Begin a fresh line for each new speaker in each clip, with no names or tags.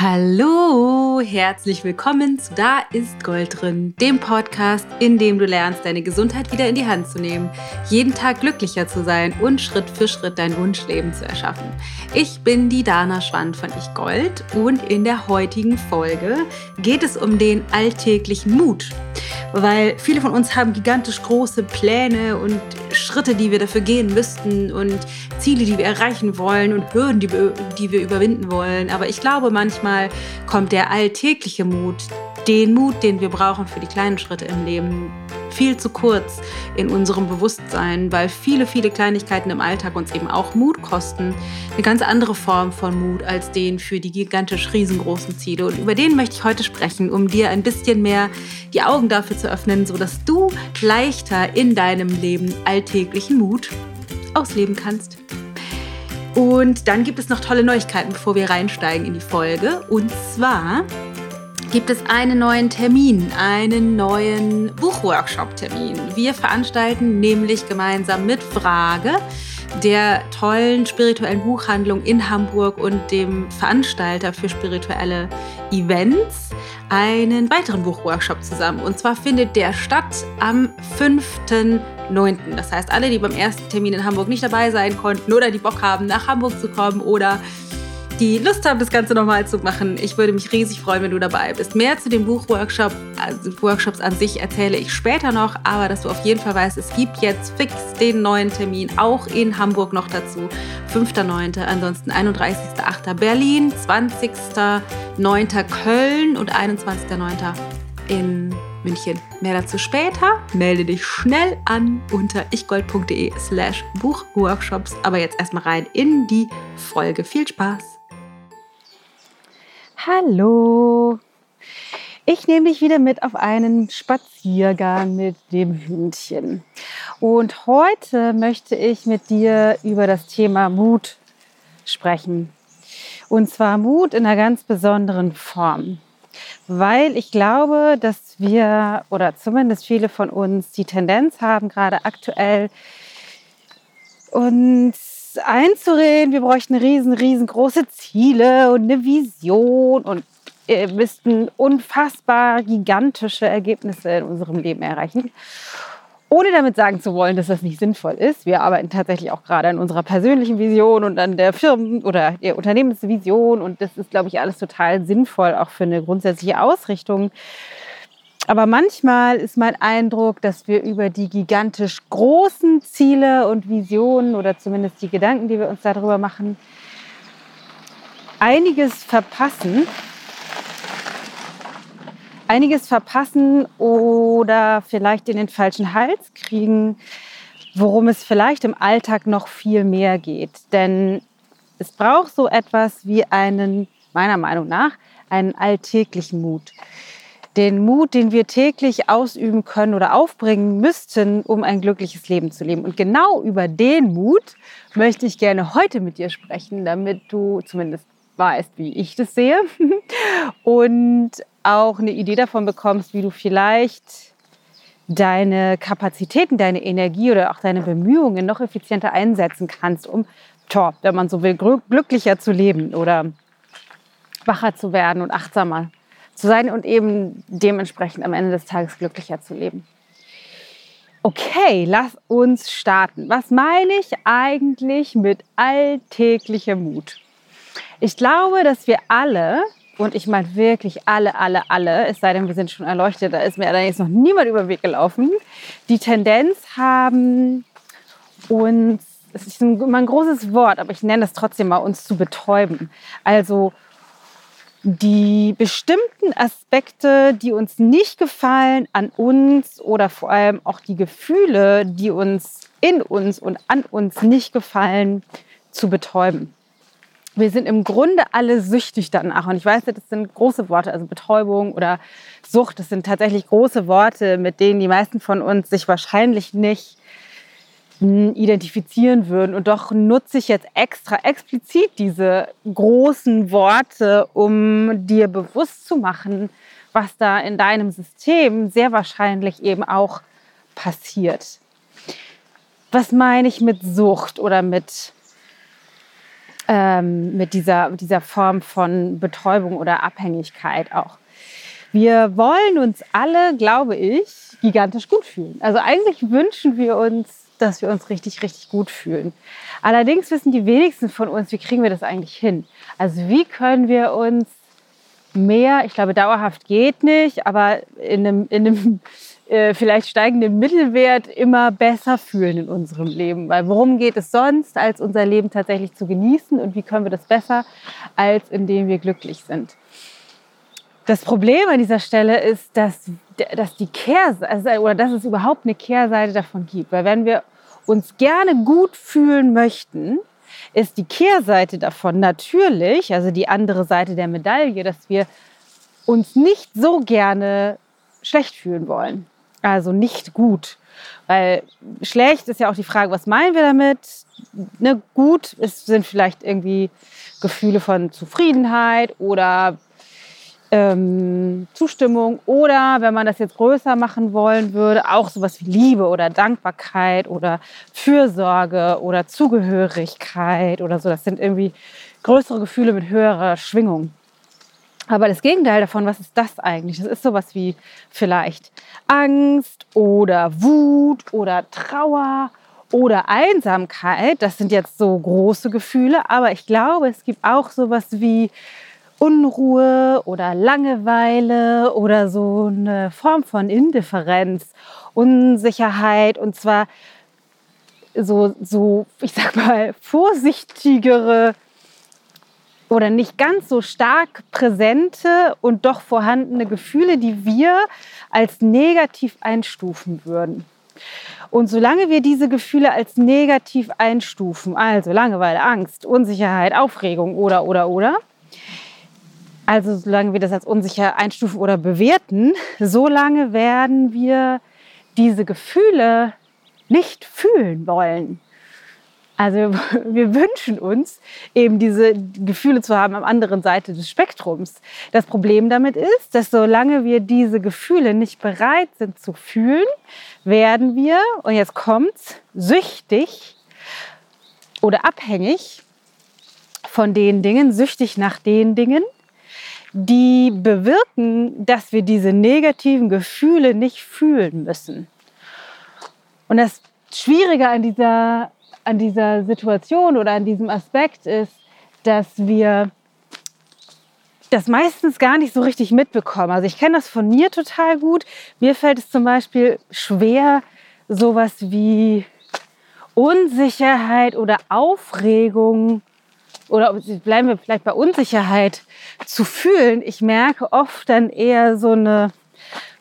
Hallo, herzlich willkommen zu Da ist Gold drin, dem Podcast, in dem du lernst, deine Gesundheit wieder in die Hand zu nehmen, jeden Tag glücklicher zu sein und Schritt für Schritt dein Wunschleben zu erschaffen. Ich bin die Dana Schwand von Ich Gold und in der heutigen Folge geht es um den alltäglichen Mut weil viele von uns haben gigantisch große Pläne und Schritte, die wir dafür gehen müssten und Ziele, die wir erreichen wollen und Hürden, die wir, überwinden wollen. Aber ich glaube, manchmal kommt der alltägliche Mut, den Mut, den wir brauchen für die kleinen Schritte im Leben, viel zu kurz in unserem Bewusstsein, weil viele, viele Kleinigkeiten im Alltag uns eben auch Mut kosten. Eine ganz andere Form von Mut als den für die gigantisch riesengroßen Ziele. Und über den möchte ich heute sprechen, um dir ein bisschen mehr die Augen dafür zu öffnen, sodass du leichter in deinem Leben alltäglichen Mut ausleben kannst. Und dann gibt es noch tolle Neuigkeiten, bevor wir reinsteigen in die Folge. Und zwar gibt es einen neuen Termin, einen neuen Buchworkshop-Termin. Wir veranstalten nämlich gemeinsam mit Frage, der tollen spirituellen Buchhandlung in Hamburg und dem Veranstalter für spirituelle Events einen weiteren Buchworkshop zusammen. Und zwar findet der statt am 5.9. Das heißt, alle, die beim ersten Termin in Hamburg nicht dabei sein konnten oder die Bock haben, nach Hamburg zu kommen oder die Lust haben, das Ganze nochmal zu machen. Ich würde mich riesig freuen, wenn du dabei bist. Mehr zu den Buchworkshop, also an sich erzähle ich später noch, aber dass du auf jeden Fall weißt, es gibt jetzt fix den neuen Termin, auch in Hamburg noch dazu. 5.9., ansonsten 31.8. Berlin, 20.9. Köln und 21.9. in München. Mehr dazu später. Melde dich schnell an unter ichgold.de slash Buchworkshops. Aber jetzt erstmal rein in die Folge. Viel Spaß!
Hallo! Ich nehme dich wieder mit auf einen Spaziergang mit dem Hündchen. Und heute möchte ich mit dir über das Thema Mut sprechen. Und zwar Mut in einer ganz besonderen Form. Weil ich glaube, dass wir oder zumindest viele von uns die Tendenz haben, gerade aktuell uns einzureden, wir bräuchten riesen, riesengroße Ziele und eine Vision und müssten unfassbar gigantische Ergebnisse in unserem Leben erreichen. Ohne damit sagen zu wollen, dass das nicht sinnvoll ist. Wir arbeiten tatsächlich auch gerade an unserer persönlichen Vision und an der Firmen- oder der Unternehmensvision. Und das ist, glaube ich, alles total sinnvoll, auch für eine grundsätzliche Ausrichtung. Aber manchmal ist mein Eindruck, dass wir über die gigantisch großen Ziele und Visionen oder zumindest die Gedanken, die wir uns darüber machen, einiges verpassen. Einiges verpassen oder vielleicht in den falschen Hals kriegen, worum es vielleicht im Alltag noch viel mehr geht. Denn es braucht so etwas wie einen, meiner Meinung nach, einen alltäglichen Mut den Mut, den wir täglich ausüben können oder aufbringen müssten, um ein glückliches Leben zu leben. Und genau über den Mut möchte ich gerne heute mit dir sprechen, damit du zumindest weißt, wie ich das sehe und auch eine Idee davon bekommst, wie du vielleicht deine Kapazitäten, deine Energie oder auch deine Bemühungen noch effizienter einsetzen kannst, um, tja, wenn man so will, glücklicher zu leben oder wacher zu werden und achtsamer zu sein und eben dementsprechend am Ende des Tages glücklicher zu leben. Okay, lass uns starten. Was meine ich eigentlich mit alltäglichem Mut? Ich glaube, dass wir alle, und ich meine wirklich alle, alle, alle, es sei denn, wir sind schon erleuchtet, da ist mir allerdings noch niemand über den Weg gelaufen, die Tendenz haben, uns, es ist immer ein großes Wort, aber ich nenne es trotzdem mal, uns zu betäuben. Also die bestimmten Aspekte, die uns nicht gefallen an uns oder vor allem auch die Gefühle, die uns in uns und an uns nicht gefallen, zu betäuben. Wir sind im Grunde alle süchtig danach. Und ich weiß, das sind große Worte, also Betäubung oder Sucht, das sind tatsächlich große Worte, mit denen die meisten von uns sich wahrscheinlich nicht identifizieren würden. Und doch nutze ich jetzt extra explizit diese großen Worte, um dir bewusst zu machen, was da in deinem System sehr wahrscheinlich eben auch passiert. Was meine ich mit Sucht oder mit ähm, mit, dieser, dieser Form von Betäubung oder Abhängigkeit auch. Wir wollen uns alle, glaube ich, gigantisch gut fühlen. Also eigentlich wünschen wir uns, dass wir uns richtig, richtig gut fühlen. Allerdings wissen die wenigsten von uns, wie kriegen wir das eigentlich hin? Also wie können wir uns mehr, ich glaube dauerhaft geht nicht, aber in einem, in einem äh, vielleicht steigenden Mittelwert immer besser fühlen in unserem Leben. Weil worum geht es sonst, als unser Leben tatsächlich zu genießen und wie können wir das besser, als indem wir glücklich sind? Das Problem an dieser Stelle ist, dass, dass die Kehrseite, also, oder dass es überhaupt eine Kehrseite davon gibt. Weil wenn wir uns gerne gut fühlen möchten, ist die Kehrseite davon natürlich, also die andere Seite der Medaille, dass wir uns nicht so gerne schlecht fühlen wollen. Also nicht gut. Weil schlecht ist ja auch die Frage, was meinen wir damit? Ne, gut ist, sind vielleicht irgendwie Gefühle von Zufriedenheit oder ähm, Zustimmung oder wenn man das jetzt größer machen wollen würde, auch sowas wie Liebe oder Dankbarkeit oder Fürsorge oder Zugehörigkeit oder so. Das sind irgendwie größere Gefühle mit höherer Schwingung. Aber das Gegenteil davon, was ist das eigentlich? Das ist sowas wie vielleicht Angst oder Wut oder Trauer oder Einsamkeit. Das sind jetzt so große Gefühle, aber ich glaube, es gibt auch sowas wie Unruhe oder Langeweile oder so eine Form von Indifferenz, Unsicherheit und zwar so, so ich sag mal, vorsichtigere oder nicht ganz so stark präsente und doch vorhandene Gefühle, die wir als negativ einstufen würden. Und solange wir diese Gefühle als negativ einstufen, also Langeweile, Angst, Unsicherheit, Aufregung oder, oder, oder, also solange wir das als unsicher einstufen oder bewerten, solange werden wir diese Gefühle nicht fühlen wollen. Also wir wünschen uns eben diese Gefühle zu haben am anderen Seite des Spektrums. Das Problem damit ist, dass solange wir diese Gefühle nicht bereit sind zu fühlen, werden wir, und jetzt kommt's, süchtig oder abhängig von den Dingen, süchtig nach den Dingen, die bewirken, dass wir diese negativen Gefühle nicht fühlen müssen. Und das Schwierige an dieser, an dieser Situation oder an diesem Aspekt ist, dass wir das meistens gar nicht so richtig mitbekommen. Also ich kenne das von mir total gut. Mir fällt es zum Beispiel schwer, sowas wie Unsicherheit oder Aufregung oder bleiben wir vielleicht bei Unsicherheit zu fühlen. Ich merke oft dann eher so eine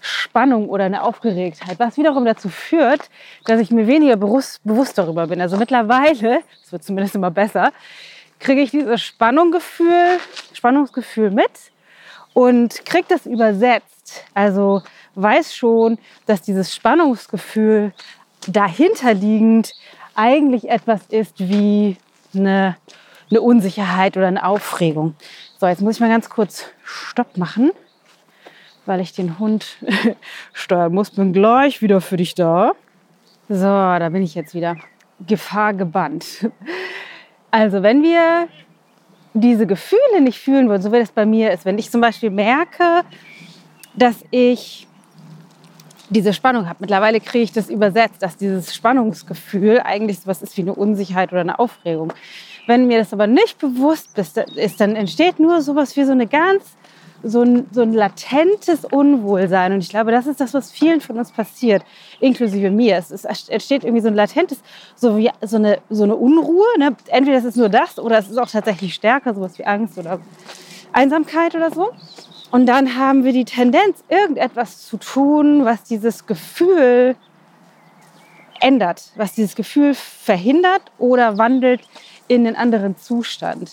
Spannung oder eine Aufgeregtheit, was wiederum dazu führt, dass ich mir weniger bewusst, bewusst darüber bin. Also mittlerweile, es wird zumindest immer besser, kriege ich dieses Spannungsgefühl, Spannungsgefühl mit und kriege das übersetzt. Also weiß schon, dass dieses Spannungsgefühl dahinterliegend eigentlich etwas ist wie eine eine Unsicherheit oder eine Aufregung. So, jetzt muss ich mal ganz kurz Stopp machen, weil ich den Hund steuern muss. Bin gleich wieder für dich da. So, da bin ich jetzt wieder. Gefahr gebannt. Also, wenn wir diese Gefühle nicht fühlen wollen, so wie das bei mir ist, wenn ich zum Beispiel merke, dass ich diese Spannung habe. Mittlerweile kriege ich das übersetzt, dass dieses Spannungsgefühl eigentlich was ist wie eine Unsicherheit oder eine Aufregung. Wenn mir das aber nicht bewusst ist, dann entsteht nur sowas wie so eine ganz, so ein, so ein latentes Unwohlsein. Und ich glaube, das ist das, was vielen von uns passiert, inklusive mir. Es, ist, entsteht irgendwie so ein latentes, so wie so eine, so eine Unruhe. Ne? Entweder es ist nur das oder es ist auch tatsächlich stärker, sowas wie Angst oder Einsamkeit oder so. Und dann haben wir die Tendenz, irgendetwas zu tun, was dieses Gefühl ändert, was dieses Gefühl verhindert oder wandelt in einen anderen Zustand.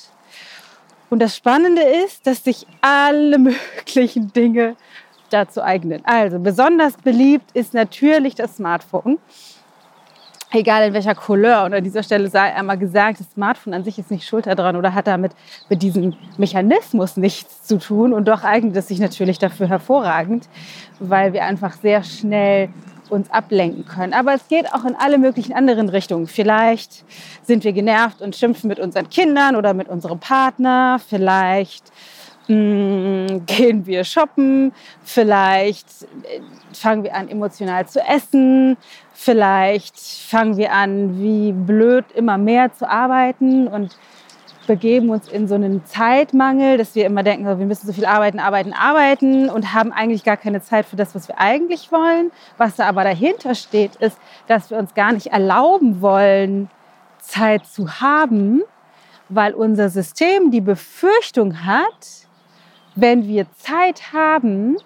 Und das Spannende ist, dass sich alle möglichen Dinge dazu eignen. Also besonders beliebt ist natürlich das Smartphone. Egal in welcher Couleur. Und an dieser Stelle sei einmal gesagt, das Smartphone an sich ist nicht schuld daran oder hat damit mit diesem Mechanismus nichts zu tun. Und doch eignet es sich natürlich dafür hervorragend, weil wir einfach sehr schnell uns ablenken können. Aber es geht auch in alle möglichen anderen Richtungen. Vielleicht sind wir genervt und schimpfen mit unseren Kindern oder mit unserem Partner. Vielleicht mh, mm, gehen wir shoppen. Vielleicht äh, fangen wir an, emotional zu essen. Vielleicht fangen wir an, wie blöd immer mehr zu arbeiten und begeben uns in so einen Zeitmangel, dass wir immer denken, wir müssen so viel arbeiten, arbeiten, arbeiten und haben eigentlich gar keine Zeit für das, was wir eigentlich wollen. Was da aber dahinter steht, ist, dass wir uns gar nicht erlauben wollen, Zeit zu haben, weil unser System die Befürchtung hat, wenn wir Zeit haben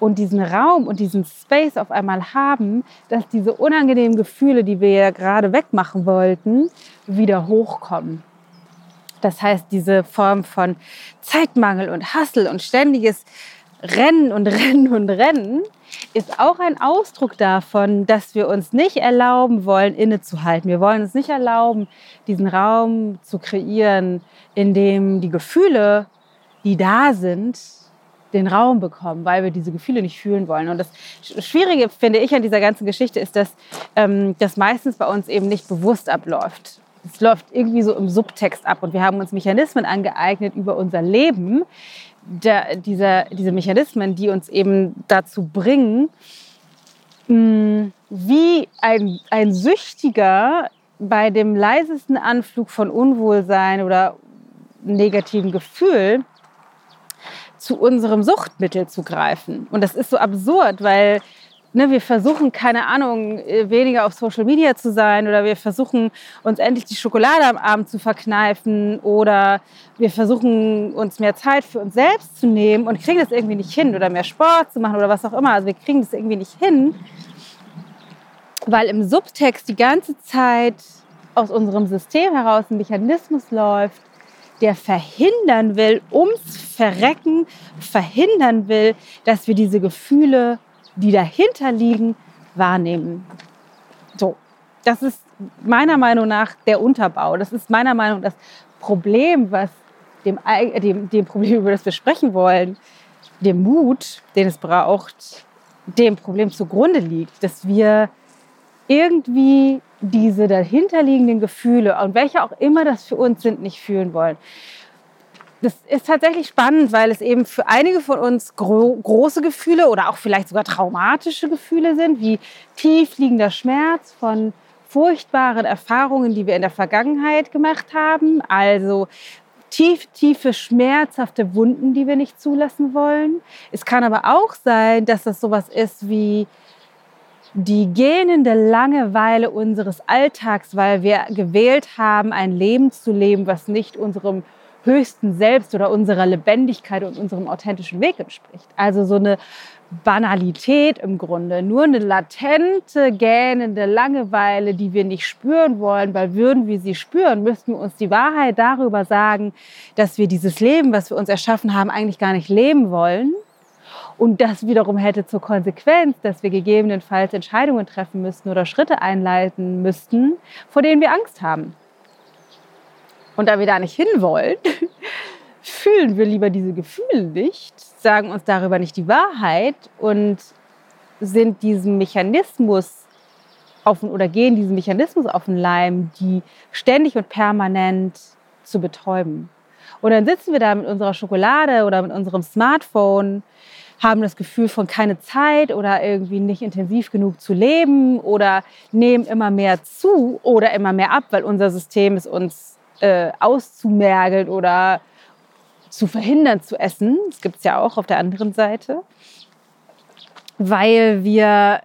und diesen Raum und diesen Space auf einmal haben, dass diese unangenehmen Gefühle, die wir ja gerade wegmachen wollten, wieder hochkommen. Das heißt, diese Form von Zeitmangel und Hassel und ständiges Rennen und Rennen und Rennen ist auch ein Ausdruck davon, dass wir uns nicht erlauben wollen, innezuhalten. Wir wollen uns nicht erlauben, diesen Raum zu kreieren, in dem die Gefühle, die da sind, den Raum bekommen, weil wir diese Gefühle nicht fühlen wollen. Und das Schwierige, finde ich, an dieser ganzen Geschichte ist, dass ähm, das meistens bei uns eben nicht bewusst abläuft es läuft irgendwie so im Subtext ab und wir haben uns Mechanismen angeeignet über unser Leben, der, dieser, diese Mechanismen, die uns eben dazu bringen, mh, wie ein, ein Süchtiger bei dem leisesten Anflug von Unwohlsein oder negativen Gefühl zu unserem Suchtmittel zu greifen. Und das ist so absurd, weil ne, wir versuchen, keine Ahnung, äh, weniger auf Social Media zu sein oder wir versuchen, uns endlich die Schokolade am Abend zu verkneifen oder wir versuchen, uns mehr Zeit für uns selbst zu nehmen und kriegen das irgendwie nicht hin oder mehr Sport zu machen oder was auch immer. Also wir kriegen das irgendwie nicht hin, weil im Subtext die ganze Zeit aus unserem System heraus ein Mechanismus läuft, der verhindern will, ums Verrecken verhindern will, dass wir diese Gefühle die dahinter liegen, wahrnehmen. So, das ist meiner Meinung nach der Unterbau. Das ist meiner Meinung nach das Problem, was dem, dem, dem Problem, über das wir sprechen wollen, dem Mut, den es braucht, dem Problem zugrunde liegt, dass wir irgendwie diese dahinterliegenden Gefühle und welche auch immer das für uns sind, nicht fühlen wollen das ist tatsächlich spannend, weil es eben für einige von uns gro große Gefühle oder auch vielleicht sogar traumatische Gefühle sind, wie tiefliegender Schmerz von furchtbaren Erfahrungen, die wir in der Vergangenheit gemacht haben. Also tief, tiefe, schmerzhafte Wunden, die wir nicht zulassen wollen. Es kann aber auch sein, dass das sowas ist wie die gähnende Langeweile unseres Alltags, weil wir gewählt haben, ein Leben zu leben, was nicht unserem höchsten Selbst oder unserer Lebendigkeit und unserem authentischen Weg entspricht. Also so eine Banalität im Grunde, nur eine latente, gähnende Langeweile, die wir nicht spüren wollen, weil würden wir sie spüren, müssten wir uns die Wahrheit darüber sagen, dass wir dieses Leben, was wir uns erschaffen haben, eigentlich gar nicht leben wollen. Und das wiederum hätte zur Konsequenz, dass wir gegebenenfalls Entscheidungen treffen müssten oder Schritte einleiten müssten, vor denen wir Angst haben. Und da wir da nicht hinwollen, fühlen wir lieber diese Gefühle nicht, sagen uns darüber nicht die Wahrheit und sind diesem Mechanismus auf, oder gehen diesem Mechanismus auf den Leim, die ständig und permanent zu betäuben. Und dann sitzen wir da mit unserer Schokolade oder mit unserem Smartphone, haben das Gefühl von keine Zeit oder irgendwie nicht intensiv genug zu leben oder nehmen immer mehr zu oder immer mehr ab, weil unser System es uns äh, auszumergeln oder zu verhindern zu essen. Das gibt es ja auch auf der anderen Seite, weil wir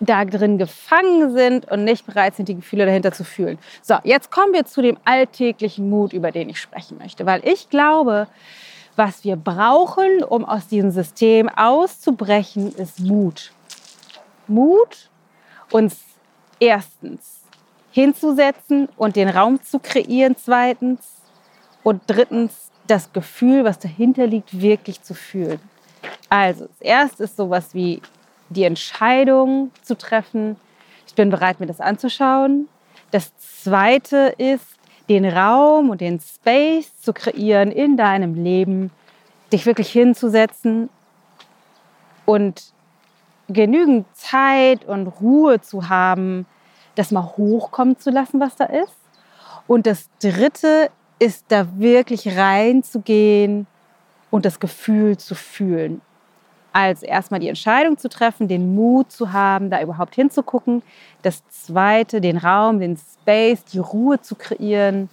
da drin gefangen sind und nicht bereit sind, die Gefühle dahinter zu fühlen. So, jetzt kommen wir zu dem alltäglichen Mut, über den ich sprechen möchte, weil ich glaube, was wir brauchen, um aus diesem System auszubrechen, ist Mut. Mut, uns erstens hinzusetzen und den Raum zu kreieren, zweitens. Und drittens, das Gefühl, was dahinter liegt, wirklich zu fühlen. Also, das erste ist sowas wie die Entscheidung zu treffen. Ich bin bereit, mir das anzuschauen. Das zweite ist, den Raum und den Space zu kreieren in deinem Leben, dich wirklich hinzusetzen und genügend Zeit und Ruhe zu haben, das mal hochkommen zu lassen, was da ist. Und das Dritte ist, da wirklich reinzugehen und das Gefühl zu fühlen. Also erstmal die Entscheidung zu treffen, den Mut zu haben, da überhaupt hinzugucken. Das Zweite, den Raum, den Space, die Ruhe zu kreieren,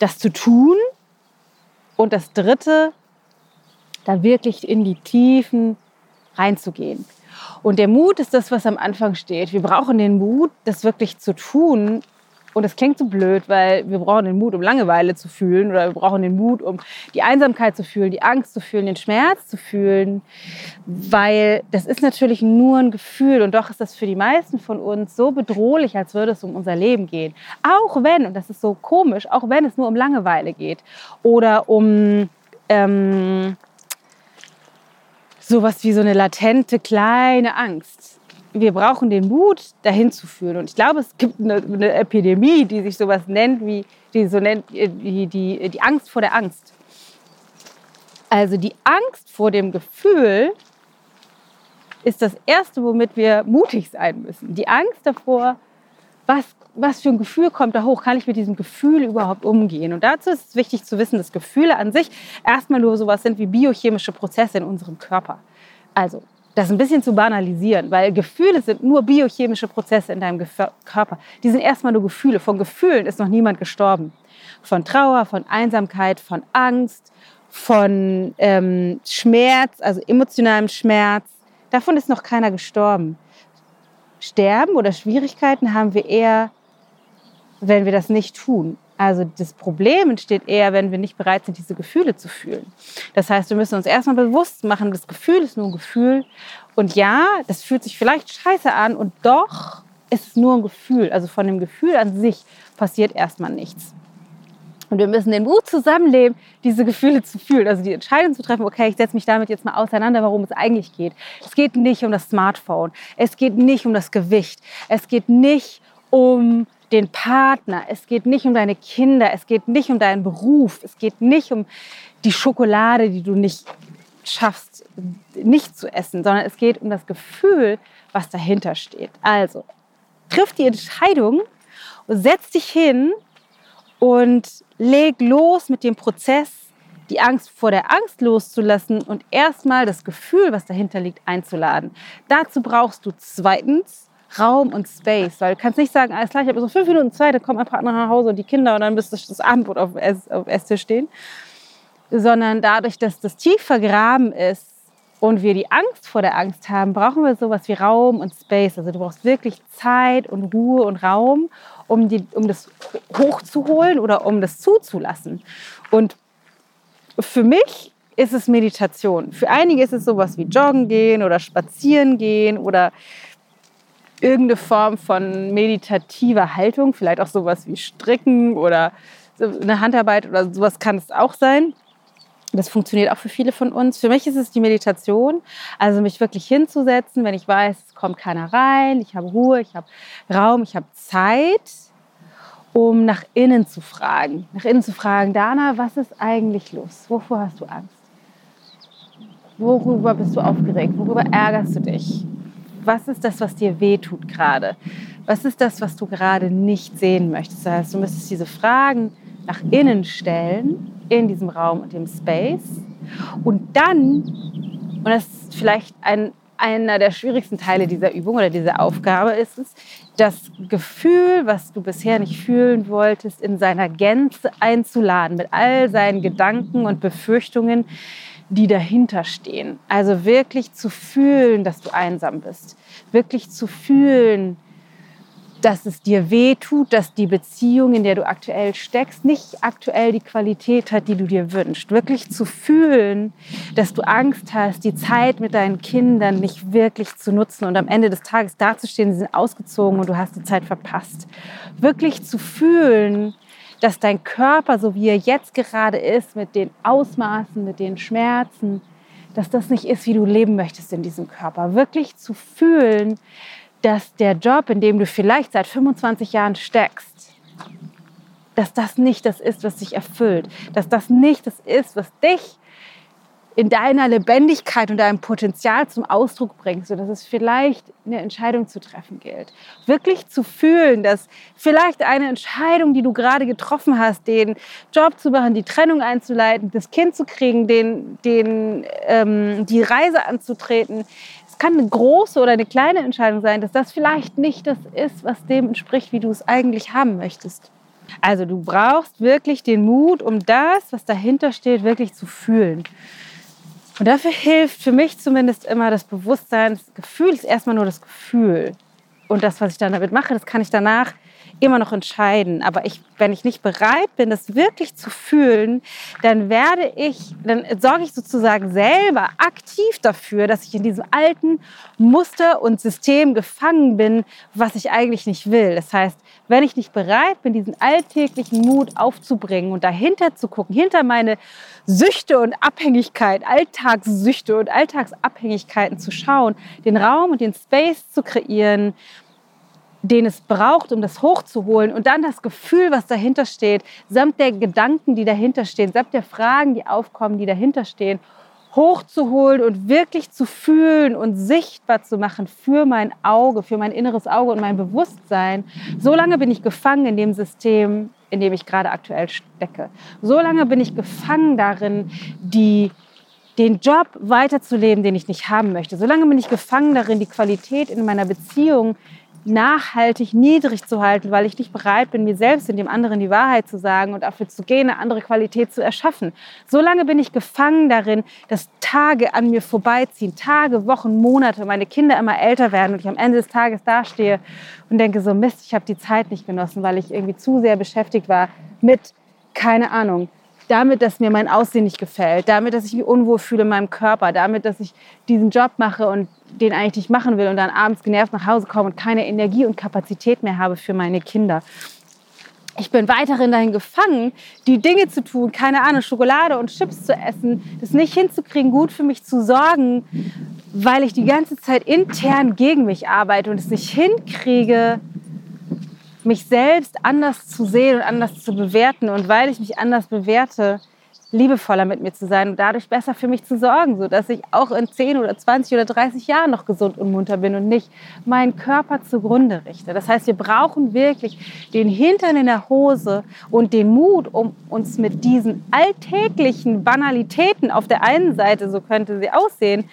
das zu tun. Und das Dritte, da wirklich in die Tiefen reinzugehen. Und der Mut ist das, was am Anfang steht. Wir brauchen den Mut, das wirklich zu tun. Und das klingt so blöd, weil wir brauchen den Mut, um Langeweile zu fühlen oder wir brauchen den Mut, um die Einsamkeit zu fühlen, die Angst zu fühlen, den Schmerz zu fühlen, weil das ist natürlich nur ein Gefühl und doch ist das für die meisten von uns so bedrohlich, als würde es um unser Leben gehen. Auch wenn, und das ist so komisch, auch wenn es nur um Langeweile geht oder um ähm, sowas wie so eine latente kleine Angst. Wir brauchen den Mut, dahin zu führen. Und ich glaube, es gibt eine, eine Epidemie, die sich sowas nennt wie die, so nennt, die, die, die Angst vor der Angst. Also die Angst vor dem Gefühl ist das Erste, womit wir mutig sein müssen. Die Angst davor, was was für ein Gefühl kommt da hoch? Kann ich mit diesem Gefühl überhaupt umgehen? Und dazu ist es wichtig zu wissen, dass Gefühle an sich erstmal nur sowas sind wie biochemische Prozesse in unserem Körper. Also das ein bisschen zu banalisieren, weil Gefühle sind nur biochemische Prozesse in deinem Körper. Die sind erstmal nur Gefühle. Von Gefühlen ist noch niemand gestorben. Von Trauer, von Einsamkeit, von Angst, von ähm, Schmerz, also emotionalem Schmerz. Davon ist noch keiner gestorben. Sterben oder Schwierigkeiten haben wir eher wenn wir das nicht tun. Also das Problem entsteht eher, wenn wir nicht bereit sind, diese Gefühle zu fühlen. Das heißt, wir müssen uns erstmal bewusst machen, das Gefühl ist nur ein Gefühl. Und ja, das fühlt sich vielleicht scheiße an und doch ist es nur ein Gefühl. Also von dem Gefühl an sich passiert erstmal nichts. Und wir müssen den Mut zusammenleben, diese Gefühle zu fühlen. Also die Entscheidung zu treffen, okay, ich setze mich damit jetzt mal auseinander, warum es eigentlich geht. Es geht nicht um das Smartphone. Es geht nicht um das Gewicht. Es geht nicht um den Partner, es geht nicht um deine Kinder, es geht nicht um deinen Beruf, es geht nicht um die Schokolade, die du nicht schaffst, nicht zu essen, sondern es geht um das Gefühl, was dahinter steht. Also, triff die Entscheidung, setz dich hin und leg los mit dem Prozess, die Angst vor der Angst loszulassen und erstmal das Gefühl, was dahinter liegt, einzuladen. Dazu brauchst du zweitens Raum und Space. Weil du kannst nicht sagen, alles klar, ich habe so fünf Minuten Zeit, dann kommt mein Partner nach Hause und die Kinder und dann müsste das Abendbrot auf dem Esstisch stehen. Sondern dadurch, dass das tief vergraben ist und wir die Angst vor der Angst haben, brauchen wir sowas wie Raum und Space. Also du brauchst wirklich Zeit und Ruhe und Raum, um, die, um das hochzuholen oder um das zuzulassen. Und für mich ist es Meditation. Für einige ist es sowas wie Joggen gehen oder Spazieren gehen oder irgendeine Form von meditativer Haltung, vielleicht auch sowas wie Stricken oder eine Handarbeit oder sowas kann es auch sein. Das funktioniert auch für viele von uns. Für mich ist es die Meditation, also mich wirklich hinzusetzen, wenn ich weiß, es kommt keiner rein, ich habe Ruhe, ich habe Raum, ich habe Zeit, um nach innen zu fragen. Nach innen zu fragen, Dana, was ist eigentlich los? Wovor hast du Angst? Worüber bist du aufgeregt? Worüber ärgerst du dich? was ist das, was dir wehtut gerade? Was ist das, was du gerade nicht sehen möchtest? Das heißt, du müsstest diese Fragen nach innen stellen, in diesem Raum und dem Space. Und dann, und das ist vielleicht ein, einer der schwierigsten Teile dieser Übung oder dieser Aufgabe, ist es, das Gefühl, was du bisher nicht fühlen wolltest, in seiner Gänze einzuladen, mit all seinen Gedanken und Befürchtungen, die dahinter stehen. Also wirklich zu fühlen, dass du einsam bist. Wirklich zu fühlen, dass es dir weh tut, dass die Beziehung, in der du aktuell steckst, nicht aktuell die Qualität hat, die du dir wünschst. Wirklich zu fühlen, dass du Angst hast, die Zeit mit deinen Kindern nicht wirklich zu nutzen und am Ende des Tages dazustehen, sie sind ausgezogen und du hast die Zeit verpasst. Wirklich zu fühlen, dass dein Körper, so wie er jetzt gerade ist, mit den Ausmaßen, mit den Schmerzen, dass das nicht ist, wie du leben möchtest in diesem Körper. Wirklich zu fühlen, dass der Job, in dem du vielleicht seit 25 Jahren steckst, dass das nicht das ist, was dich erfüllt, dass das nicht das ist, was dich in deiner Lebendigkeit und deinem Potenzial zum Ausdruck bringst, sodass es vielleicht eine Entscheidung zu treffen gilt. Wirklich zu fühlen, dass vielleicht eine Entscheidung, die du gerade getroffen hast, den Job zu machen, die Trennung einzuleiten, das Kind zu kriegen, den, den, ähm, die Reise anzutreten, kann eine große oder eine kleine Entscheidung sein, dass das vielleicht nicht das ist, was dem entspricht, wie du es eigentlich haben möchtest. Also du brauchst wirklich den Mut, um das, was dahinter steht, wirklich zu fühlen. Und dafür hilft für mich zumindest immer das Bewusstsein, das Gefühl ist erstmal nur das Gefühl. Und das, was ich dann damit mache, das kann ich danach immer noch entscheiden. Aber ich, wenn ich nicht bereit bin, das wirklich zu fühlen, dann werde ich, dann sorge ich sozusagen selber aktiv dafür, dass ich in diesem alten Muster und System gefangen bin, was ich eigentlich nicht will. Das heißt, wenn ich nicht bereit bin, diesen alltäglichen Mut aufzubringen und dahinter zu gucken, hinter meine Süchte und Abhängigkeit, Alltagssüchte und Alltagsabhängigkeiten zu schauen, den Raum und den Space zu kreieren, den es braucht, um das hochzuholen und dann das Gefühl, was dahinter steht, samt der Gedanken, die dahinter stehen, samt der Fragen, die aufkommen, die dahinter stehen, hochzuholen und wirklich zu fühlen und sichtbar zu machen für mein Auge, für mein inneres Auge und mein Bewusstsein. So lange bin ich gefangen in dem System, in dem ich gerade aktuell stecke. So lange bin ich gefangen darin, die den Job weiterzuleben, den ich nicht haben möchte. Solange bin ich gefangen darin, die Qualität in meiner Beziehung nachhaltig niedrig zu halten, weil ich nicht bereit bin, mir selbst und dem anderen die Wahrheit zu sagen und dafür zu gehen, eine andere Qualität zu erschaffen. So lange bin ich gefangen darin, dass Tage an mir vorbeiziehen, Tage, Wochen, Monate, meine Kinder immer älter werden und ich am Ende des Tages dastehe und denke so, Mist, ich habe die Zeit nicht genossen, weil ich irgendwie zu sehr beschäftigt war mit, keine Ahnung, damit, dass mir mein Aussehen nicht gefällt, damit, dass ich mich unwohl fühle in meinem Körper, damit, dass ich diesen Job mache und den eigentlich nicht machen will und dann abends genervt nach Hause komme und keine Energie und Kapazität mehr habe für meine Kinder. Ich bin weiterhin dahin gefangen, die Dinge zu tun, keine Ahnung, Schokolade und Chips zu essen, das nicht hinzukriegen, gut für mich zu sorgen, weil ich die ganze Zeit intern gegen mich arbeite und es nicht hinkriege, mich selbst anders zu sehen und anders zu bewerten. Und weil ich mich anders bewerte, liebevoller mit mir zu sein und dadurch besser für mich zu sorgen, sodass ich auch in 10 oder 20 oder 30 Jahren noch gesund und munter bin und nicht meinen Körper zugrunde richte. Das heißt, wir brauchen wirklich den Hintern in der Hose und den Mut, um uns mit diesen alltäglichen Banalitäten auf der einen Seite, so könnte sie aussehen,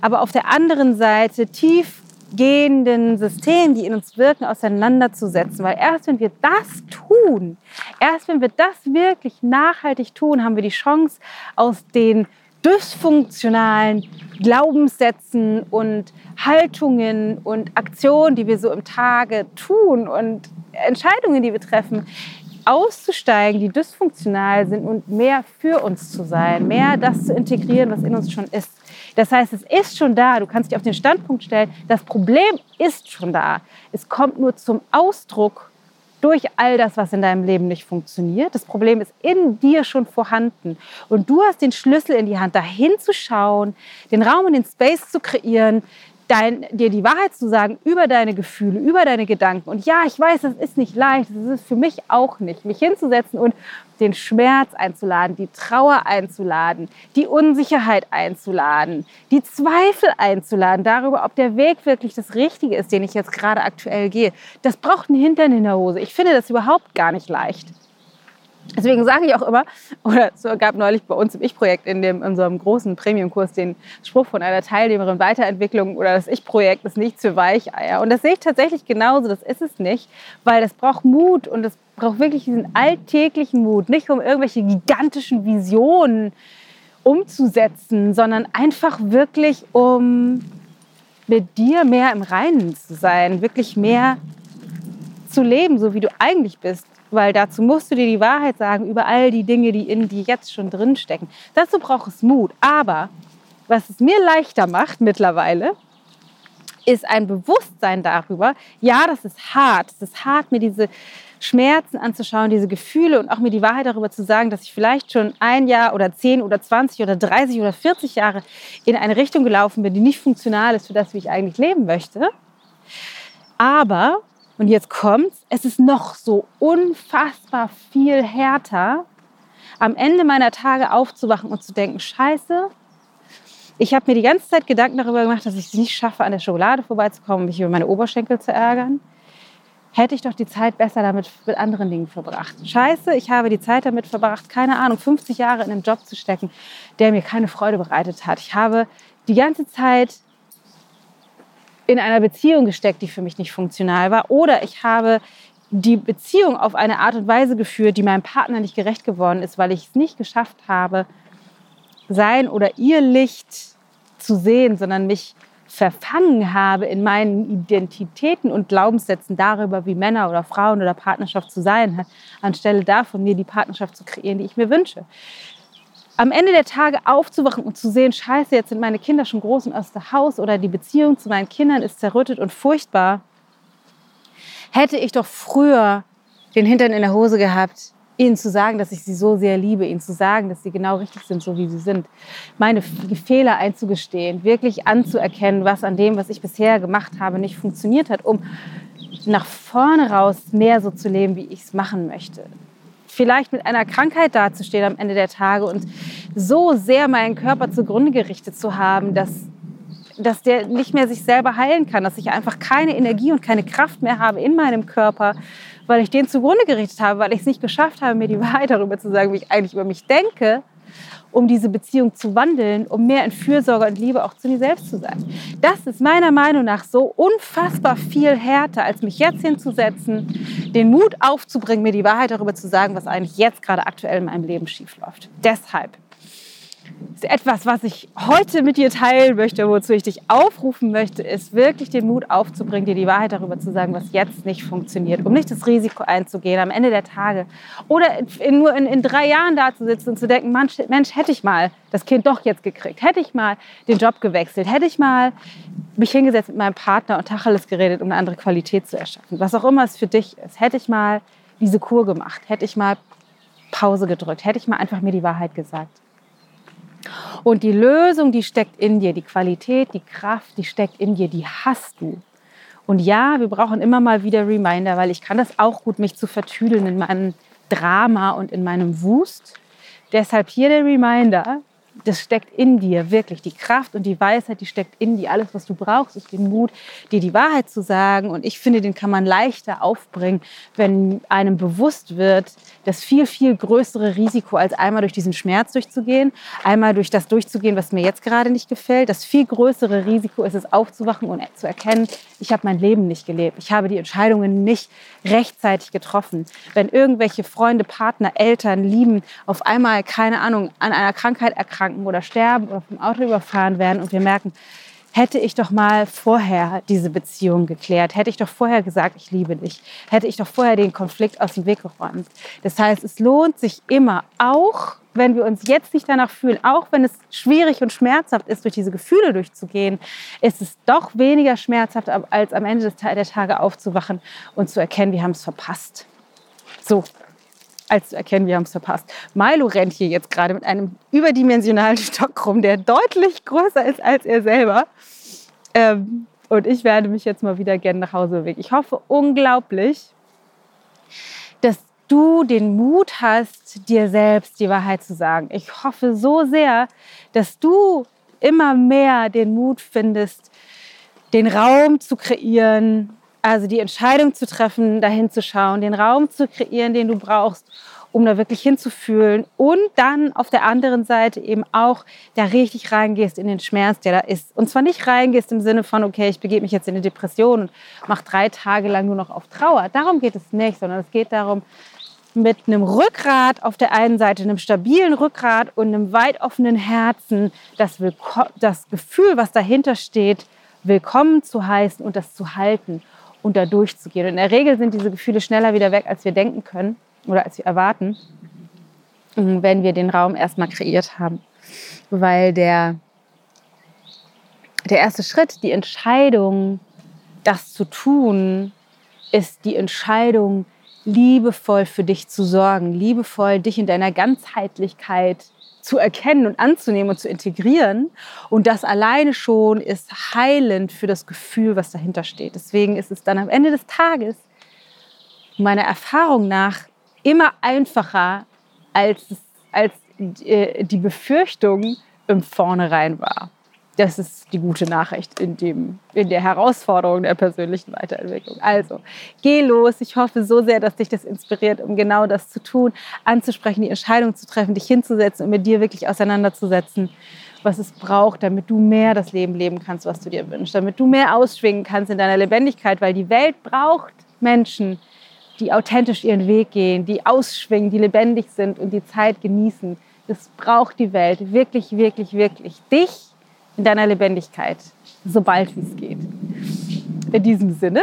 aber auf der anderen Seite tief gehenden Systemen, die in uns wirken, auseinanderzusetzen. Weil erst wenn wir das tun, erst wenn wir das wirklich nachhaltig tun, haben wir die Chance, aus den dysfunktionalen Glaubenssätzen und Haltungen und Aktionen, die wir so im Tage tun und Entscheidungen, die wir treffen, auszusteigen, die dysfunktional sind und mehr für uns zu sein, mehr das zu integrieren, was in uns schon ist. Das heißt, es ist schon da. Du kannst dich auf den Standpunkt stellen, das Problem ist schon da. Es kommt nur zum Ausdruck durch all das, was in deinem Leben nicht funktioniert. Das Problem ist in dir schon vorhanden. Und du hast den Schlüssel in die Hand, dahin zu schauen, den Raum und den Space zu kreieren, dein, dir die Wahrheit zu sagen über deine Gefühle, über deine Gedanken. Und ja, ich weiß, das ist nicht leicht, das ist für mich auch nicht, mich hinzusetzen und den Schmerz einzuladen, die Trauer einzuladen, die Unsicherheit einzuladen, die Zweifel einzuladen darüber, ob der Weg wirklich das Richtige ist, den ich jetzt gerade aktuell gehe. Das braucht einen Hintern in der Hose. Ich finde das überhaupt gar nicht leicht. Deswegen sage ich auch immer, oder es gab neulich bei uns im Ich-Projekt in, in einem großen Premium-Kurs den Spruch von einer Teilnehmerin, Weiterentwicklung oder das Ich-Projekt ist nichts für Weicheier. Und das sehe ich tatsächlich genauso, das ist es nicht, weil das braucht Mut und das braucht wirklich diesen alltäglichen Mut, nicht um irgendwelche gigantischen Visionen umzusetzen, sondern einfach wirklich um mit dir mehr im Reinen zu sein, wirklich mehr zu leben, so wie du eigentlich bist weil dazu musst du dir die Wahrheit sagen über all die Dinge, die in dir jetzt schon drin stecken. Dazu braucht es Mut. Aber was es mir leichter macht mittlerweile, ist ein Bewusstsein darüber, ja, das ist hart. Es ist hart, mir diese Schmerzen anzuschauen, diese Gefühle und auch mir die Wahrheit darüber zu sagen, dass ich vielleicht schon ein Jahr oder zehn oder zwanzig oder dreißig oder vierzig Jahre in eine Richtung gelaufen bin, die nicht funktional ist für das, wie ich eigentlich leben möchte. Aber und jetzt kommt's, es ist noch so unfassbar viel härter, am Ende meiner Tage aufzuwachen und zu denken, scheiße, Ich habe mir die ganze Zeit Gedanken darüber gemacht, dass ich es nicht schaffe, an der Schokolade vorbeizukommen mich über meine Oberschenkel zu ärgern. Hätte ich doch die Zeit besser damit mit anderen Dingen verbracht. Scheiße, ich habe die Zeit damit verbracht, keine Ahnung, 50 Jahre in einem Job zu stecken, der mir keine Freude bereitet hat. Ich habe die ganze Zeit in einer Beziehung gesteckt, die für mich nicht funktional war. Oder ich habe die Beziehung auf eine Art und Weise geführt, die meinem Partner nicht gerecht geworden ist, weil ich es nicht geschafft habe, sein oder ihr Licht zu sehen, sondern mich verfangen habe in meinen Identitäten und Glaubenssätzen darüber, wie Männer oder Frauen oder Partnerschaft zu sein hat, anstelle davon mir die Partnerschaft zu kreieren, die ich mir wünsche am Ende der Tage aufzuwachen und zu sehen, scheiße, jetzt sind meine Kinder schon groß und aus dem Haus oder die Beziehung zu meinen Kindern ist zerrüttet und furchtbar, hätte ich doch früher den Hintern in der Hose gehabt, ihnen zu sagen, dass ich sie so sehr liebe, ihnen zu sagen, dass sie genau richtig sind, so wie sie sind, meine Fehler einzugestehen, wirklich anzuerkennen, was an dem, was ich bisher gemacht habe, nicht funktioniert hat, um nach vorne raus mehr so zu leben, wie ich es machen möchte vielleicht mit einer Krankheit dazustehen am Ende der Tage und so sehr meinen Körper zugrunde gerichtet zu haben, dass, dass der nicht mehr sich selber heilen kann, dass ich einfach keine Energie und keine Kraft mehr habe in meinem Körper, weil ich den zugrunde gerichtet habe, weil ich es nicht geschafft habe, mir die Wahrheit darüber zu sagen, wie ich eigentlich über mich denke um diese Beziehung zu wandeln, um mehr in Fürsorge und Liebe auch zu mir selbst zu sein. Das ist meiner Meinung nach so unfassbar viel härter, als mich jetzt hinzusetzen, den Mut aufzubringen, mir die Wahrheit darüber zu sagen, was eigentlich jetzt gerade aktuell in meinem Leben schiefläuft. Deshalb ist etwas, was ich heute mit dir teilen möchte, wozu ich dich aufrufen möchte, ist wirklich den Mut aufzubringen, dir die Wahrheit darüber zu sagen, was jetzt nicht funktioniert, um nicht das Risiko einzugehen am Ende der Tage oder in, nur in, in drei Jahren da zu sitzen und zu denken, Mensch, Mensch, hätte ich mal das Kind doch jetzt gekriegt, hätte ich mal den Job gewechselt, hätte ich mal mich hingesetzt mit meinem Partner und Tacheles geredet, um eine andere Qualität zu erschaffen, was auch immer es für dich ist, hätte ich mal diese Kur gemacht, hätte ich mal Pause gedrückt, hätte ich mal einfach mir die Wahrheit gesagt. Und die Lösung, die steckt in dir, die Qualität, die Kraft, die steckt in dir, die hast du. Und ja, wir brauchen immer mal wieder Reminder, weil ich kann das auch gut, mich zu vertüdeln in meinem Drama und in meinem Wust. Deshalb hier der Reminder, das steckt in dir wirklich. Die Kraft und die Weisheit, die steckt in dir. Alles, was du brauchst, ist den Mut, dir die Wahrheit zu sagen. Und ich finde, den kann man leichter aufbringen, wenn einem bewusst wird, das viel, viel größere Risiko, als einmal durch diesen Schmerz durchzugehen, einmal durch das durchzugehen, was mir jetzt gerade nicht gefällt. Das viel größere Risiko ist es, aufzuwachen und zu erkennen, ich habe mein Leben nicht gelebt. Ich habe die Entscheidungen nicht rechtzeitig getroffen. Wenn irgendwelche Freunde, Partner, Eltern, Lieben auf einmal, keine Ahnung, an einer Krankheit erkranken oder sterben oder vom Auto überfahren werden und wir merken, hätte ich doch mal vorher diese Beziehung geklärt, hätte ich doch vorher gesagt, ich liebe dich, hätte ich doch vorher den Konflikt aus dem Weg geräumt. Das heißt, es lohnt sich immer, auch wenn wir uns jetzt nicht danach fühlen, auch wenn es schwierig und schmerzhaft ist, durch diese Gefühle durchzugehen, ist es doch weniger schmerzhaft, als am Ende der Tage aufzuwachen und zu erkennen, wir haben es verpasst. So, als zu erkennen, wir haben es verpasst. Milo rennt hier jetzt gerade mit einem überdimensionalen Stock rum, der deutlich größer ist als er selber. Ähm, und ich werde mich jetzt mal wieder gerne nach Hause bewegen. Ich hoffe unglaublich, dass du den Mut hast, dir selbst die Wahrheit zu sagen. Ich hoffe so sehr, dass du immer mehr den Mut findest, den Raum zu kreieren, also die Entscheidung zu treffen, dahin zu schauen, den Raum zu kreieren, den du brauchst, um da wirklich hinzufühlen und dann auf der anderen Seite eben auch da richtig reingehst in den Schmerz, der da ist. Und zwar nicht reingehst im Sinne von, okay, ich begebe mich jetzt in eine Depression und mache drei Tage lang nur noch auf Trauer. Darum geht es nicht, sondern es geht darum, mit einem Rückgrat auf der einen Seite, einem stabilen Rückgrat und einem weit offenen Herzen das, das Gefühl, was dahinter steht, willkommen zu heißen und das zu halten und da durchzugehen. Und in der Regel sind diese Gefühle schneller wieder weg, als wir denken können oder als wir erwarten, wenn wir den Raum erstmal kreiert haben. Weil der, der erste Schritt, die Entscheidung, das zu tun, ist die Entscheidung, liebevoll für dich zu sorgen, liebevoll dich in deiner Ganzheitlichkeit zu erkennen und anzunehmen und zu integrieren. Und das alleine schon ist heilend für das Gefühl, was dahinter steht. Deswegen ist es dann am Ende des Tages meiner Erfahrung nach immer einfacher, als, als äh, die Befürchtung im Vornherein war. Das ist die gute Nachricht in, dem, in der Herausforderung der persönlichen Weiterentwicklung. Also, geh los. Ich hoffe so sehr, dass dich das inspiriert, um genau das zu tun, anzusprechen, die Entscheidung zu treffen, dich hinzusetzen und mit dir wirklich auseinanderzusetzen, was es braucht, damit du mehr das Leben leben kannst, was du dir wünschst, damit du mehr ausschwingen kannst in deiner Lebendigkeit, weil die Welt braucht Menschen, die authentisch ihren Weg gehen, die ausschwingen, die lebendig sind und die Zeit genießen. Das braucht die Welt wirklich, wirklich, wirklich. Dich in deiner Lebendigkeit, sobald wie es geht. In diesem Sinne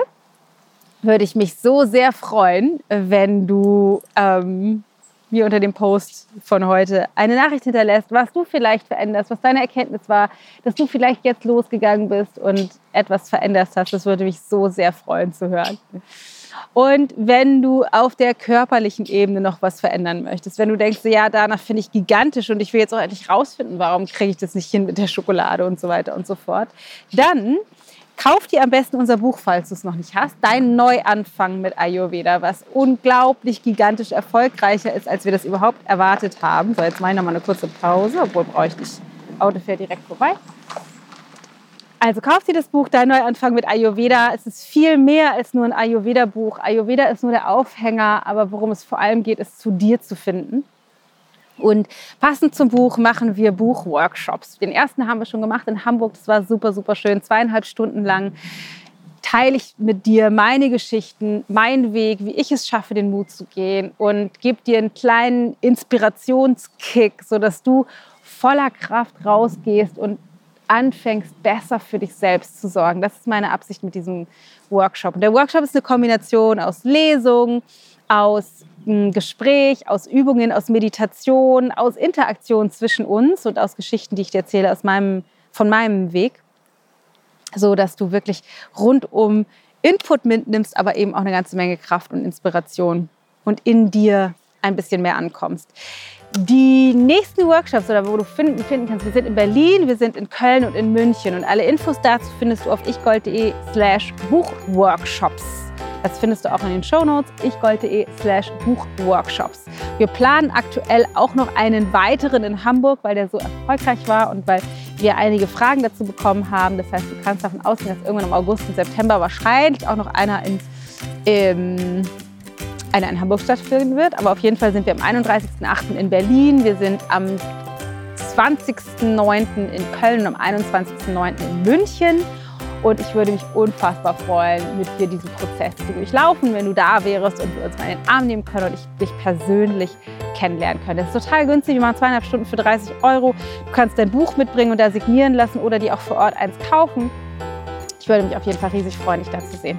würde ich mich so sehr freuen, wenn du ähm, mir unter dem Post von heute eine Nachricht hinterlässt, was du vielleicht veränderst, was deine Erkenntnis war, dass du vielleicht jetzt losgegangen bist und etwas verändert hast. Das würde mich so sehr freuen zu hören. Und wenn du auf der körperlichen Ebene noch was verändern möchtest, wenn du denkst, ja, danach finde ich gigantisch und ich will jetzt auch endlich rausfinden, warum kriege ich das nicht hin mit der Schokolade und so weiter und so fort, dann kauf dir am besten unser Buch, falls du es noch nicht hast. Dein Neuanfang mit Ayurveda, was unglaublich gigantisch erfolgreicher ist, als wir das überhaupt erwartet haben. So, jetzt mache ich noch mal eine kurze Pause, obwohl brauche ich nicht. Auto fährt direkt vorbei. Also kauft dir das Buch Dein Neuanfang mit Ayurveda. Es ist viel mehr als nur ein Ayurveda-Buch. Ayurveda ist nur der Aufhänger, aber worum es vor allem geht, ist zu dir zu finden. Und passend zum Buch machen wir Buchworkshops. Den ersten haben wir schon gemacht in Hamburg. Das war super, super schön. Zweieinhalb Stunden lang teile ich mit dir meine Geschichten, meinen Weg, wie ich es schaffe, den Mut zu gehen und gebe dir einen kleinen Inspirationskick, sodass du voller Kraft rausgehst und anfängst, besser für dich selbst zu sorgen. Das ist meine Absicht mit diesem Workshop. Und der Workshop ist eine Kombination aus Lesung, aus hm, Gespräch, aus Übungen, aus Meditation, aus Interaktion zwischen uns und aus Geschichten, die ich dir erzähle aus meinem, von meinem Weg, so dass du wirklich rundum Input mitnimmst, aber eben auch eine ganze Menge Kraft und Inspiration und in dir ein bisschen mehr ankommst. Die nächsten Workshops oder wo du finden, finden kannst, wir sind in Berlin, wir sind in Köln und in München und alle Infos dazu findest du auf ichgold.de slash Buchworkshops. Das findest du auch in den Shownotes, ichgold.de slash Buchworkshops. Wir planen aktuell auch noch einen weiteren in Hamburg, weil der so erfolgreich war und weil wir einige Fragen dazu bekommen haben. Das heißt, du kannst davon ausgehen, dass irgendwann im August und September wahrscheinlich auch noch einer in, in einer in Hamburg stattfinden wird. Aber auf jeden Fall sind wir am 31.08. in Berlin. Wir sind am 20.09. in Köln und am 21.09. in München. Und ich würde mich unfassbar freuen, mit dir diesen Prozess zu durchlaufen, wenn du da wärst und wir uns mal in den Arm nehmen können und ich dich persönlich kennenlernen können. Das ist total günstig. Wir machen zweieinhalb Stunden für 30 Euro. Du kannst dein Buch mitbringen und da signieren lassen oder dir auch vor Ort eins kaufen. Ich würde mich auf jeden Fall riesig freuen, dich da zu sehen.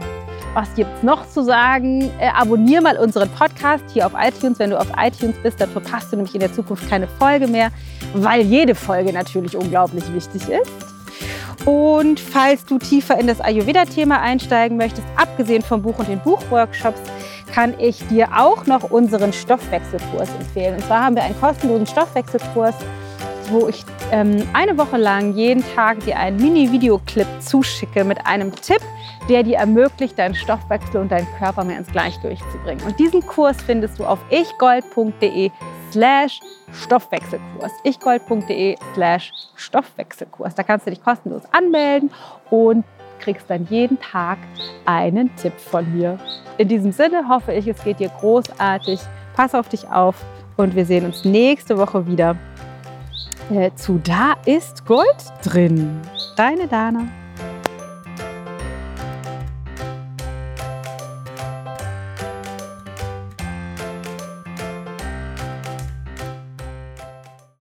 Was gibt es noch zu sagen? Äh, abonnier mal unseren Podcast hier auf iTunes. Wenn du auf iTunes bist, dann verpasst du nämlich in der Zukunft keine Folge mehr, weil jede Folge natürlich unglaublich wichtig ist. Und falls du tiefer in das Ayurveda-Thema einsteigen möchtest, abgesehen vom Buch und den Buchworkshops, kann ich dir auch noch unseren Stoffwechselkurs empfehlen. Und zwar haben wir einen kostenlosen Stoffwechselkurs, wo ich ähm, eine Woche lang jeden Tag dir einen Mini-Videoclip zuschicke mit einem Tipp, der dir ermöglicht, deinen Stoffwechsel und deinen Körper mehr ins Gleichgewicht zu bringen. Und diesen Kurs findest du auf ichgold.de slash Stoffwechselkurs. ichgold.de slash Stoffwechselkurs. Da kannst du dich kostenlos anmelden und kriegst dann jeden Tag einen Tipp von mir. In diesem Sinne hoffe ich, es geht dir großartig. Pass auf dich auf und wir sehen uns nächste Woche wieder äh, zu Da ist Gold drin. Deine Dana.